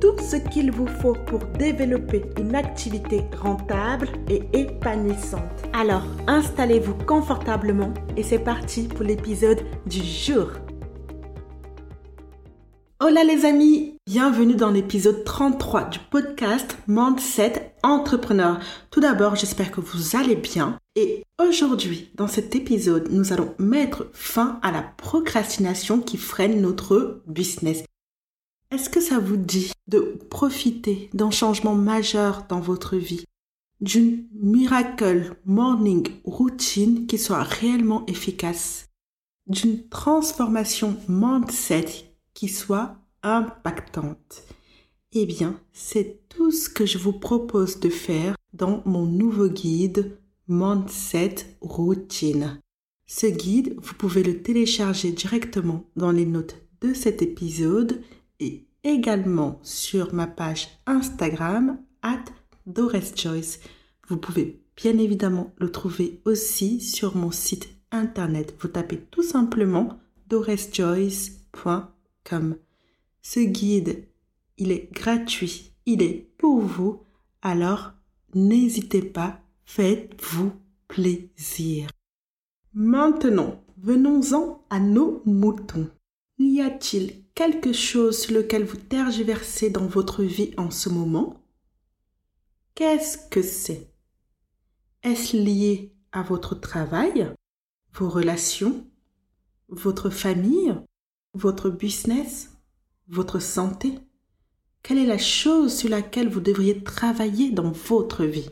tout ce qu'il vous faut pour développer une activité rentable et épanouissante. Alors, installez-vous confortablement et c'est parti pour l'épisode du jour. Hola les amis, bienvenue dans l'épisode 33 du podcast Mindset Entrepreneur. Tout d'abord, j'espère que vous allez bien et aujourd'hui, dans cet épisode, nous allons mettre fin à la procrastination qui freine notre business. Est-ce que ça vous dit de profiter d'un changement majeur dans votre vie, d'une miracle morning routine qui soit réellement efficace, d'une transformation mindset qui soit impactante? Eh bien, c'est tout ce que je vous propose de faire dans mon nouveau guide Mindset Routine. Ce guide, vous pouvez le télécharger directement dans les notes de cet épisode et également sur ma page Instagram at Choice. Vous pouvez bien évidemment le trouver aussi sur mon site internet. Vous tapez tout simplement doreschoice.com. Ce guide, il est gratuit, il est pour vous, alors n'hésitez pas, faites-vous plaisir. Maintenant, venons-en à nos moutons. Y a-t-il quelque chose sur lequel vous tergiversez dans votre vie en ce moment. Qu'est-ce que c'est? Est-ce lié à votre travail, vos relations, votre famille, votre business, votre santé? Quelle est la chose sur laquelle vous devriez travailler dans votre vie?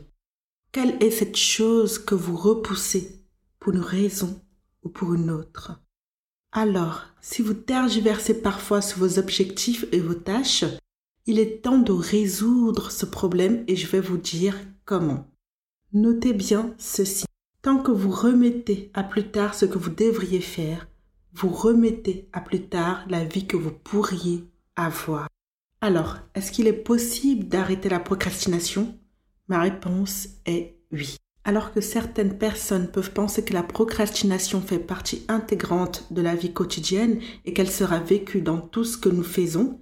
Quelle est cette chose que vous repoussez pour une raison ou pour une autre? Alors, si vous tergiversez parfois sur vos objectifs et vos tâches, il est temps de résoudre ce problème et je vais vous dire comment. Notez bien ceci. Tant que vous remettez à plus tard ce que vous devriez faire, vous remettez à plus tard la vie que vous pourriez avoir. Alors, est-ce qu'il est possible d'arrêter la procrastination? Ma réponse est oui. Alors que certaines personnes peuvent penser que la procrastination fait partie intégrante de la vie quotidienne et qu'elle sera vécue dans tout ce que nous faisons,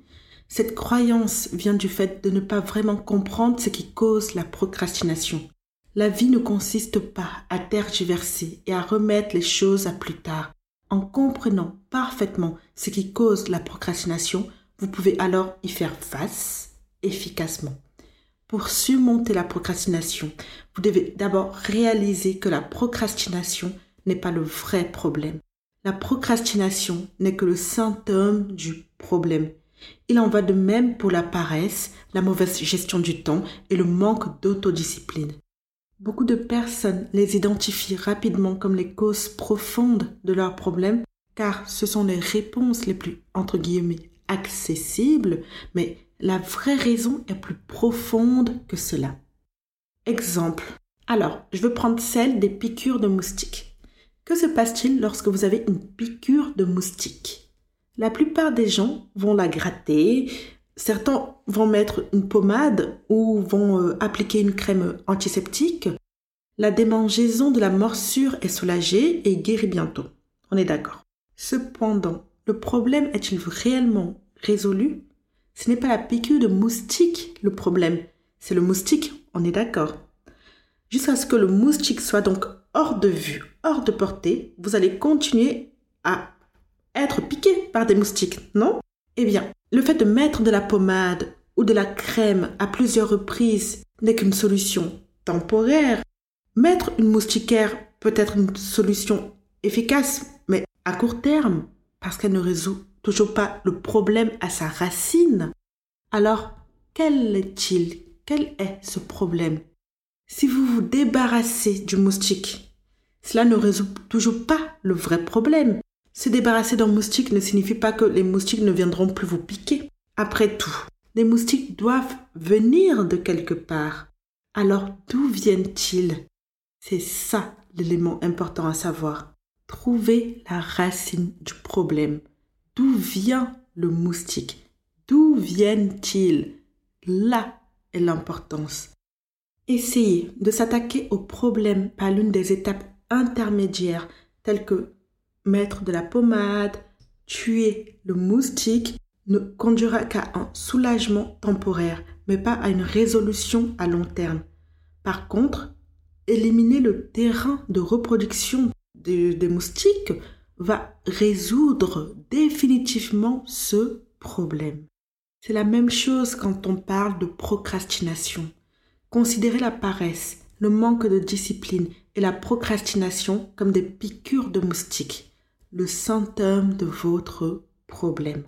cette croyance vient du fait de ne pas vraiment comprendre ce qui cause la procrastination. La vie ne consiste pas à tergiverser et à remettre les choses à plus tard. En comprenant parfaitement ce qui cause la procrastination, vous pouvez alors y faire face efficacement. Pour surmonter la procrastination, vous devez d'abord réaliser que la procrastination n'est pas le vrai problème. La procrastination n'est que le symptôme du problème. Il en va de même pour la paresse, la mauvaise gestion du temps et le manque d'autodiscipline. Beaucoup de personnes les identifient rapidement comme les causes profondes de leurs problèmes car ce sont les réponses les plus entre guillemets accessibles, mais la vraie raison est plus profonde que cela. Exemple. Alors, je veux prendre celle des piqûres de moustiques. Que se passe-t-il lorsque vous avez une piqûre de moustique La plupart des gens vont la gratter, certains vont mettre une pommade ou vont euh, appliquer une crème antiseptique. La démangeaison de la morsure est soulagée et guérit bientôt. On est d'accord. Cependant, le problème est-il réellement résolu? Ce n'est pas la piqûre de moustique le problème, c'est le moustique, on est d'accord. Jusqu'à ce que le moustique soit donc hors de vue, hors de portée, vous allez continuer à être piqué par des moustiques, non? Eh bien, le fait de mettre de la pommade ou de la crème à plusieurs reprises n'est qu'une solution temporaire. Mettre une moustiquaire peut être une solution efficace, mais à court terme, parce qu'elle ne résout toujours pas le problème à sa racine, alors quel est-il? Quel est ce problème? Si vous vous débarrassez du moustique, cela ne résout toujours pas le vrai problème. Se débarrasser d'un moustique ne signifie pas que les moustiques ne viendront plus vous piquer. Après tout, Les moustiques doivent venir de quelque part. Alors d'où viennent-ils? C'est ça l'élément important à savoir. Trouver la racine du problème. D'où vient le moustique? D'où viennent-ils? Là est l'importance. Essayez de s'attaquer au problème par l'une des étapes intermédiaires telles que mettre de la pommade, tuer le moustique ne conduira qu'à un soulagement temporaire, mais pas à une résolution à long terme. Par contre, éliminer le terrain de reproduction des, des moustiques va résoudre définitivement ce problème. C'est la même chose quand on parle de procrastination. Considérez la paresse, le manque de discipline et la procrastination comme des piqûres de moustiques, le symptôme de votre problème.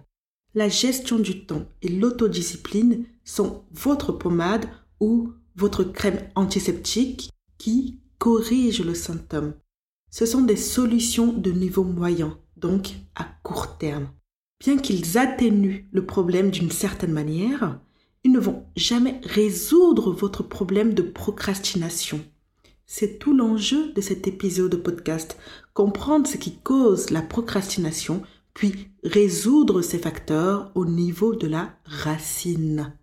La gestion du temps et l'autodiscipline sont votre pommade ou votre crème antiseptique qui corrige le symptôme. Ce sont des solutions de niveau moyen, donc à court terme. Bien qu'ils atténuent le problème d'une certaine manière, ils ne vont jamais résoudre votre problème de procrastination. C'est tout l'enjeu de cet épisode de podcast, comprendre ce qui cause la procrastination, puis résoudre ces facteurs au niveau de la racine.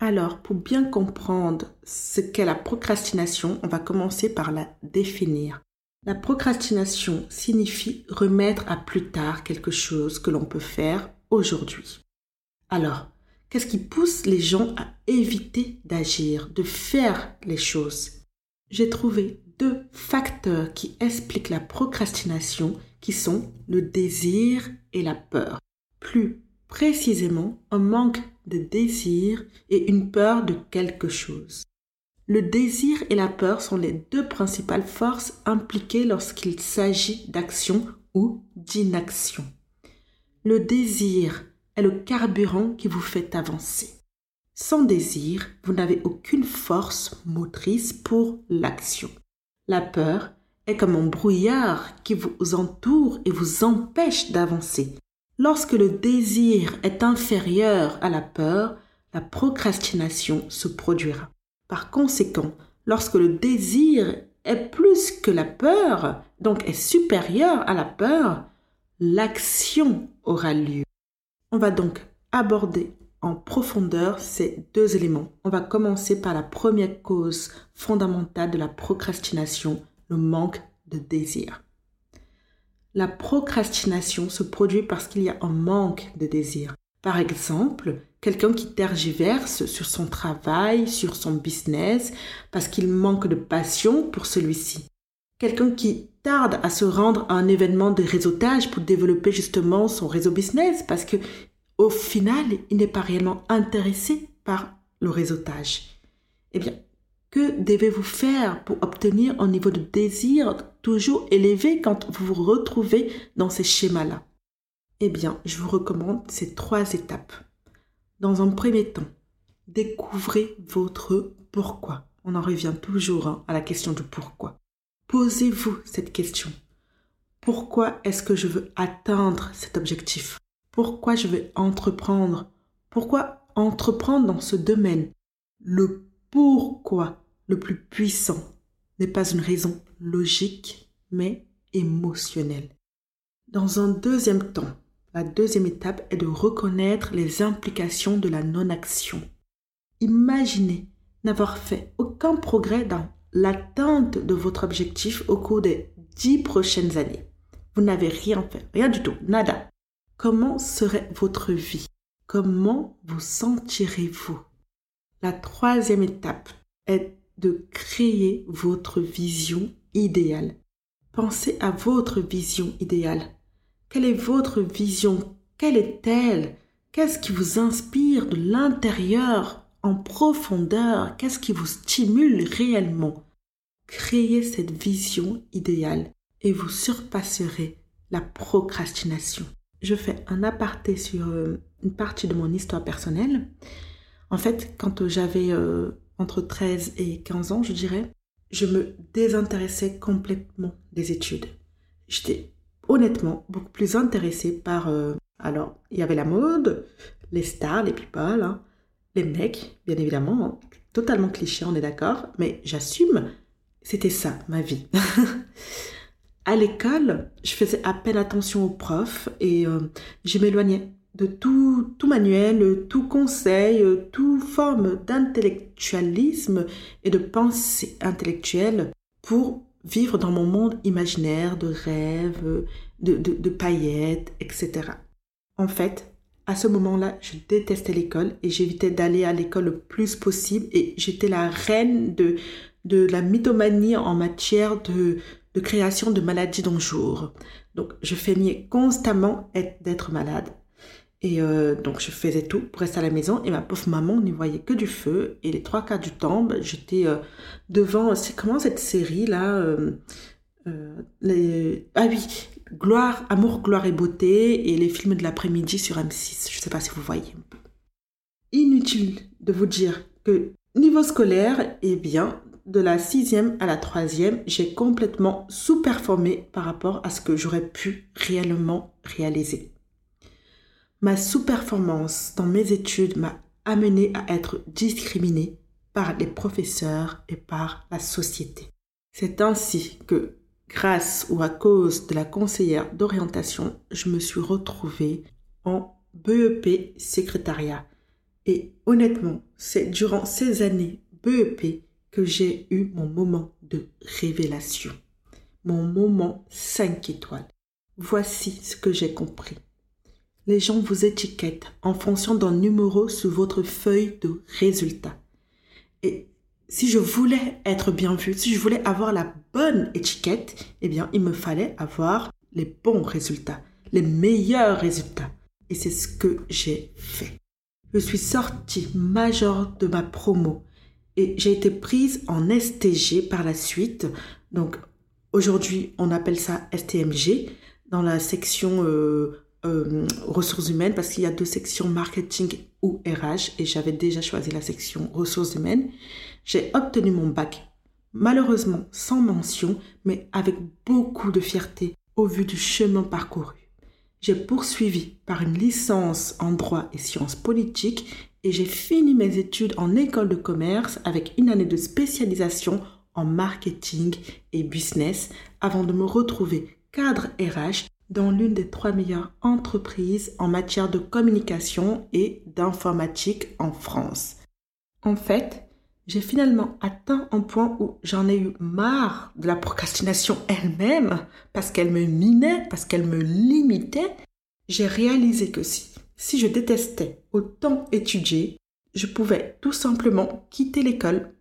Alors, pour bien comprendre ce qu'est la procrastination, on va commencer par la définir. La procrastination signifie remettre à plus tard quelque chose que l'on peut faire aujourd'hui. Alors, qu'est-ce qui pousse les gens à éviter d'agir, de faire les choses? J'ai trouvé deux facteurs qui expliquent la procrastination qui sont le désir et la peur. Plus précisément, un manque de désir et une peur de quelque chose. Le désir et la peur sont les deux principales forces impliquées lorsqu'il s'agit d'action ou d'inaction. Le désir est le carburant qui vous fait avancer. Sans désir, vous n'avez aucune force motrice pour l'action. La peur est comme un brouillard qui vous entoure et vous empêche d'avancer. Lorsque le désir est inférieur à la peur, la procrastination se produira. Par conséquent, lorsque le désir est plus que la peur, donc est supérieur à la peur, l'action aura lieu. On va donc aborder en profondeur ces deux éléments. On va commencer par la première cause fondamentale de la procrastination, le manque de désir. La procrastination se produit parce qu'il y a un manque de désir. Par exemple, quelqu'un qui tergiverse sur son travail, sur son business, parce qu'il manque de passion pour celui-ci. Quelqu'un qui tarde à se rendre à un événement de réseautage pour développer justement son réseau business, parce que au final, il n'est pas réellement intéressé par le réseautage. Eh bien, que devez-vous faire pour obtenir un niveau de désir toujours élevé quand vous vous retrouvez dans ces schémas-là? Eh bien, je vous recommande ces trois étapes. Dans un premier temps, découvrez votre pourquoi. On en revient toujours hein, à la question du pourquoi. Posez-vous cette question. Pourquoi est-ce que je veux atteindre cet objectif? Pourquoi je veux entreprendre? Pourquoi entreprendre dans ce domaine? Le pourquoi le plus puissant n'est pas une raison logique, mais émotionnelle. Dans un deuxième temps, la deuxième étape est de reconnaître les implications de la non-action. Imaginez n'avoir fait aucun progrès dans l'atteinte de votre objectif au cours des dix prochaines années. Vous n'avez rien fait, rien du tout, nada. Comment serait votre vie? Comment vous sentirez-vous? La troisième étape est de créer votre vision idéale. Pensez à votre vision idéale. Quelle est votre vision? Quelle est-elle? Qu'est-ce qui vous inspire de l'intérieur, en profondeur? Qu'est-ce qui vous stimule réellement? Créez cette vision idéale et vous surpasserez la procrastination. Je fais un aparté sur euh, une partie de mon histoire personnelle. En fait, quand j'avais euh, entre 13 et 15 ans, je dirais, je me désintéressais complètement des études. J'étais honnêtement beaucoup plus intéressée par... Euh, alors, il y avait la mode, les stars, les people, hein, les mecs, bien évidemment, totalement cliché, on est d'accord, mais j'assume, c'était ça, ma vie. à l'école, je faisais à peine attention aux profs et euh, je m'éloignais de tout, tout manuel, tout conseil, toute forme d'intellectualisme et de pensée intellectuelle pour vivre dans mon monde imaginaire de rêves, de, de, paillettes, etc. En fait, à ce moment-là, je détestais l'école et j'évitais d'aller à l'école le plus possible et j'étais la reine de, de la mythomanie en matière de, de création de maladies d'un jour. Donc, je feignais constamment d'être malade. Et euh, donc, je faisais tout pour rester à la maison. Et ma pauvre maman n'y voyait que du feu. Et les trois quarts du temps, ben, j'étais euh, devant... C'est comment cette série-là euh. Ah oui, Gloire, Amour, Gloire et Beauté et les films de l'après-midi sur M6. Je ne sais pas si vous voyez. Inutile de vous dire que niveau scolaire, eh bien, de la sixième à la troisième, j'ai complètement sous-performé par rapport à ce que j'aurais pu réellement réaliser. Ma sous-performance dans mes études m'a amené à être discriminée par les professeurs et par la société. C'est ainsi que, grâce ou à cause de la conseillère d'orientation, je me suis retrouvée en BEP secrétariat. Et honnêtement, c'est durant ces années BEP que j'ai eu mon moment de révélation, mon moment 5 étoiles. Voici ce que j'ai compris. Les gens vous étiquettent en fonction d'un numéro sur votre feuille de résultats. Et si je voulais être bien vu, si je voulais avoir la bonne étiquette, eh bien, il me fallait avoir les bons résultats, les meilleurs résultats. Et c'est ce que j'ai fait. Je suis sortie major de ma promo et j'ai été prise en STG par la suite. Donc aujourd'hui, on appelle ça STMG dans la section euh, euh, ressources humaines parce qu'il y a deux sections marketing ou RH et j'avais déjà choisi la section ressources humaines. J'ai obtenu mon bac, malheureusement sans mention, mais avec beaucoup de fierté au vu du chemin parcouru. J'ai poursuivi par une licence en droit et sciences politiques et j'ai fini mes études en école de commerce avec une année de spécialisation en marketing et business avant de me retrouver cadre RH dans l'une des trois meilleures entreprises en matière de communication et d'informatique en France. En fait, j'ai finalement atteint un point où j'en ai eu marre de la procrastination elle-même, parce qu'elle me minait, parce qu'elle me limitait. J'ai réalisé que si si je détestais autant étudier, je pouvais tout simplement quitter l'école.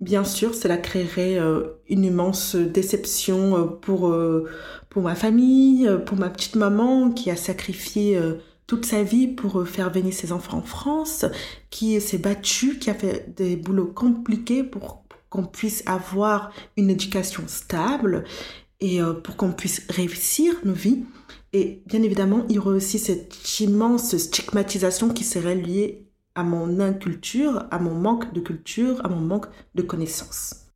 Bien sûr, cela créerait euh, une immense déception euh, pour, euh, pour ma famille, pour ma petite maman qui a sacrifié toute sa vie pour faire venir ses enfants en France, qui s'est battue, qui a fait des boulots compliqués pour qu'on puisse avoir une éducation stable et pour qu'on puisse réussir nos vies. Et bien évidemment, il y aurait aussi cette immense stigmatisation qui serait liée à mon inculture, à mon manque de culture, à mon manque de connaissances.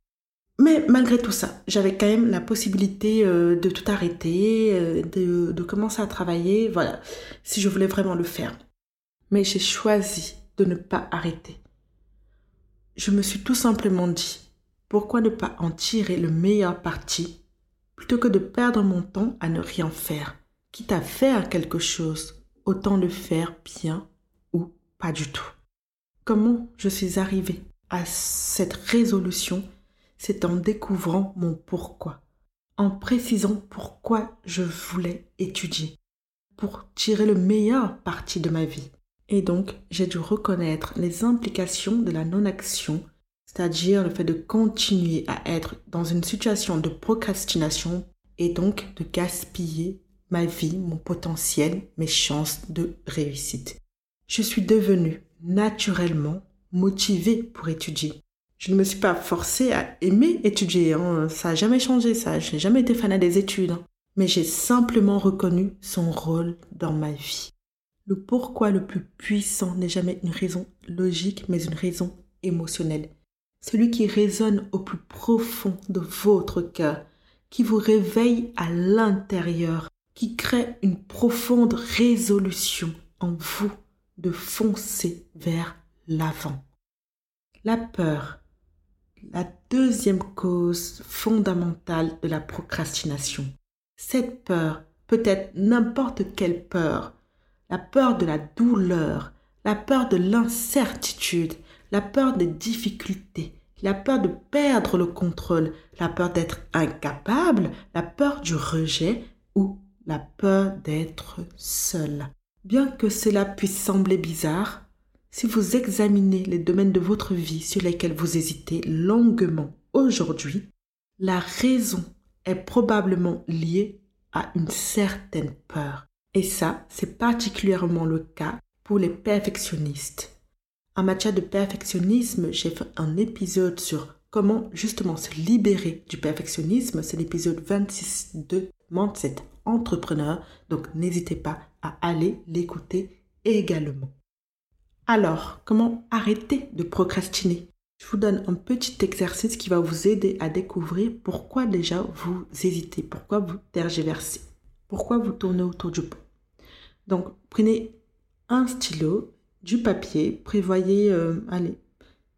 Mais malgré tout ça, j'avais quand même la possibilité euh, de tout arrêter, euh, de, de commencer à travailler, voilà, si je voulais vraiment le faire. Mais j'ai choisi de ne pas arrêter. Je me suis tout simplement dit, pourquoi ne pas en tirer le meilleur parti plutôt que de perdre mon temps à ne rien faire quitte à faire quelque chose, autant le faire bien ou pas du tout. Comment je suis arrivée à cette résolution C'est en découvrant mon pourquoi, en précisant pourquoi je voulais étudier, pour tirer le meilleur parti de ma vie. Et donc, j'ai dû reconnaître les implications de la non-action, c'est-à-dire le fait de continuer à être dans une situation de procrastination et donc de gaspiller ma vie, mon potentiel, mes chances de réussite. Je suis devenue naturellement motivée pour étudier. Je ne me suis pas forcée à aimer étudier, hein. ça n'a jamais changé ça, je n'ai jamais été fanat des études, hein. mais j'ai simplement reconnu son rôle dans ma vie. Le pourquoi le plus puissant n'est jamais une raison logique, mais une raison émotionnelle. Celui qui résonne au plus profond de votre cœur, qui vous réveille à l'intérieur, qui crée une profonde résolution en vous de foncer vers l'avant. La peur, la deuxième cause fondamentale de la procrastination. Cette peur peut être n'importe quelle peur. La peur de la douleur, la peur de l'incertitude, la peur des difficultés, la peur de perdre le contrôle, la peur d'être incapable, la peur du rejet ou la peur d'être seul. Bien que cela puisse sembler bizarre, si vous examinez les domaines de votre vie sur lesquels vous hésitez longuement aujourd'hui, la raison est probablement liée à une certaine peur. Et ça, c'est particulièrement le cas pour les perfectionnistes. En matière de perfectionnisme, j'ai fait un épisode sur comment justement se libérer du perfectionnisme. C'est l'épisode 26 de Mindset Entrepreneur. Donc n'hésitez pas à aller l'écouter également. Alors, comment arrêter de procrastiner? Je vous donne un petit exercice qui va vous aider à découvrir pourquoi déjà vous hésitez, pourquoi vous tergiversez, pourquoi vous tournez autour du pot. Donc, prenez un stylo, du papier, prévoyez, euh, allez,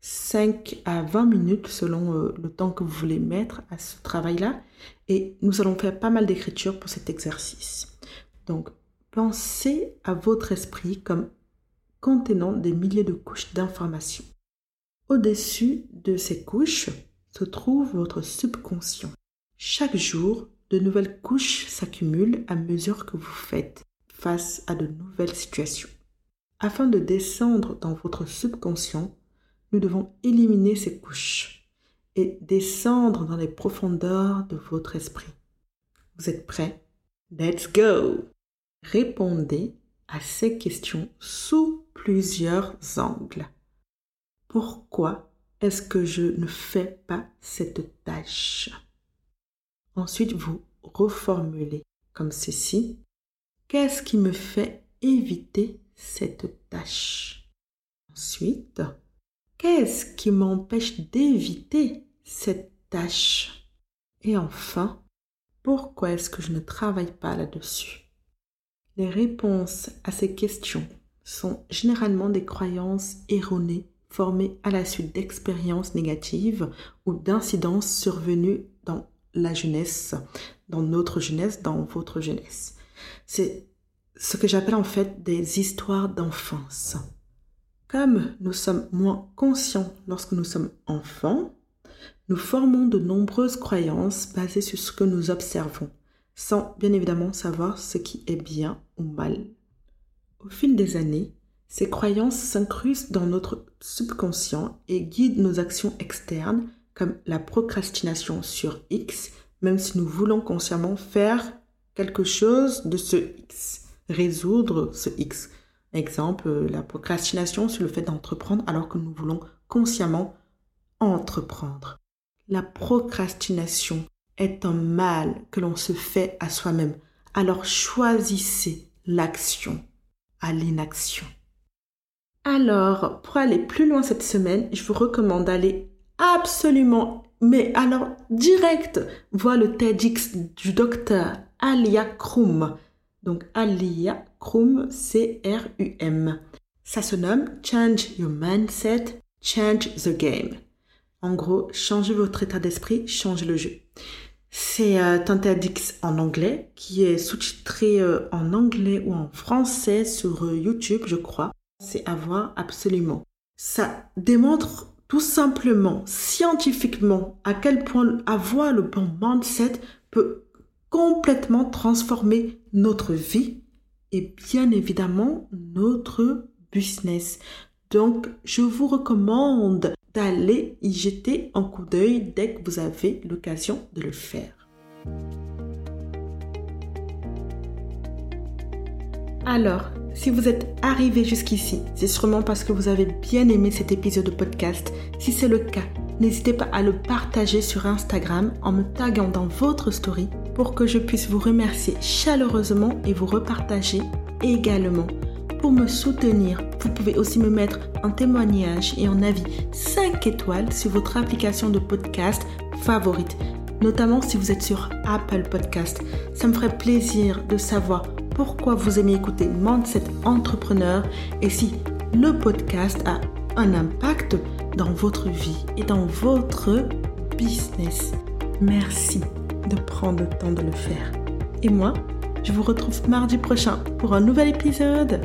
5 à 20 minutes selon euh, le temps que vous voulez mettre à ce travail-là. Et nous allons faire pas mal d'écriture pour cet exercice. Donc, pensez à votre esprit comme contenant des milliers de couches d'informations. Au-dessus de ces couches se trouve votre subconscient. Chaque jour, de nouvelles couches s'accumulent à mesure que vous faites face à de nouvelles situations. Afin de descendre dans votre subconscient, nous devons éliminer ces couches et descendre dans les profondeurs de votre esprit. Vous êtes prêts? Let's go Répondez à ces questions sous plusieurs angles. Pourquoi est-ce que je ne fais pas cette tâche? Ensuite, vous reformulez comme ceci. Qu'est-ce qui me fait éviter cette tâche? Ensuite, qu'est-ce qui m'empêche d'éviter cette tâche? Et enfin, pourquoi est-ce que je ne travaille pas là-dessus? Les réponses à ces questions sont généralement des croyances erronées formées à la suite d'expériences négatives ou d'incidences survenues dans la jeunesse, dans notre jeunesse, dans votre jeunesse. C'est ce que j'appelle en fait des histoires d'enfance. Comme nous sommes moins conscients lorsque nous sommes enfants, nous formons de nombreuses croyances basées sur ce que nous observons, sans bien évidemment savoir ce qui est bien ou mal. Au fil des années, ces croyances s'incrustent dans notre subconscient et guident nos actions externes, comme la procrastination sur X, même si nous voulons consciemment faire quelque chose de ce X résoudre ce X. Exemple, la procrastination sur le fait d'entreprendre alors que nous voulons consciemment entreprendre. La procrastination est un mal que l'on se fait à soi-même. Alors choisissez l'action à l'inaction. Alors, pour aller plus loin cette semaine, je vous recommande d'aller absolument, mais alors direct, voir le TEDx du docteur Alia Krum. Donc Alia Krum, C-R-U-M. Ça se nomme Change Your Mindset, Change the Game. En gros, changez votre état d'esprit, changez le jeu. C'est euh, en anglais qui est sous-titré euh, en anglais ou en français sur euh, YouTube, je crois. C'est à voir absolument. Ça démontre tout simplement, scientifiquement, à quel point avoir le bon mindset peut complètement transformer notre vie et bien évidemment notre business. Donc, je vous recommande d'aller y jeter un coup d'œil dès que vous avez l'occasion de le faire. Alors, si vous êtes arrivé jusqu'ici, c'est sûrement parce que vous avez bien aimé cet épisode de podcast. Si c'est le cas, n'hésitez pas à le partager sur Instagram en me taguant dans votre story pour que je puisse vous remercier chaleureusement et vous repartager également. Pour me soutenir, vous pouvez aussi me mettre un témoignage et un avis 5 étoiles sur votre application de podcast favorite, notamment si vous êtes sur Apple Podcast. Ça me ferait plaisir de savoir pourquoi vous aimez écouter Mindset Entrepreneur et si le podcast a un impact dans votre vie et dans votre business. Merci de prendre le temps de le faire. Et moi, je vous retrouve mardi prochain pour un nouvel épisode.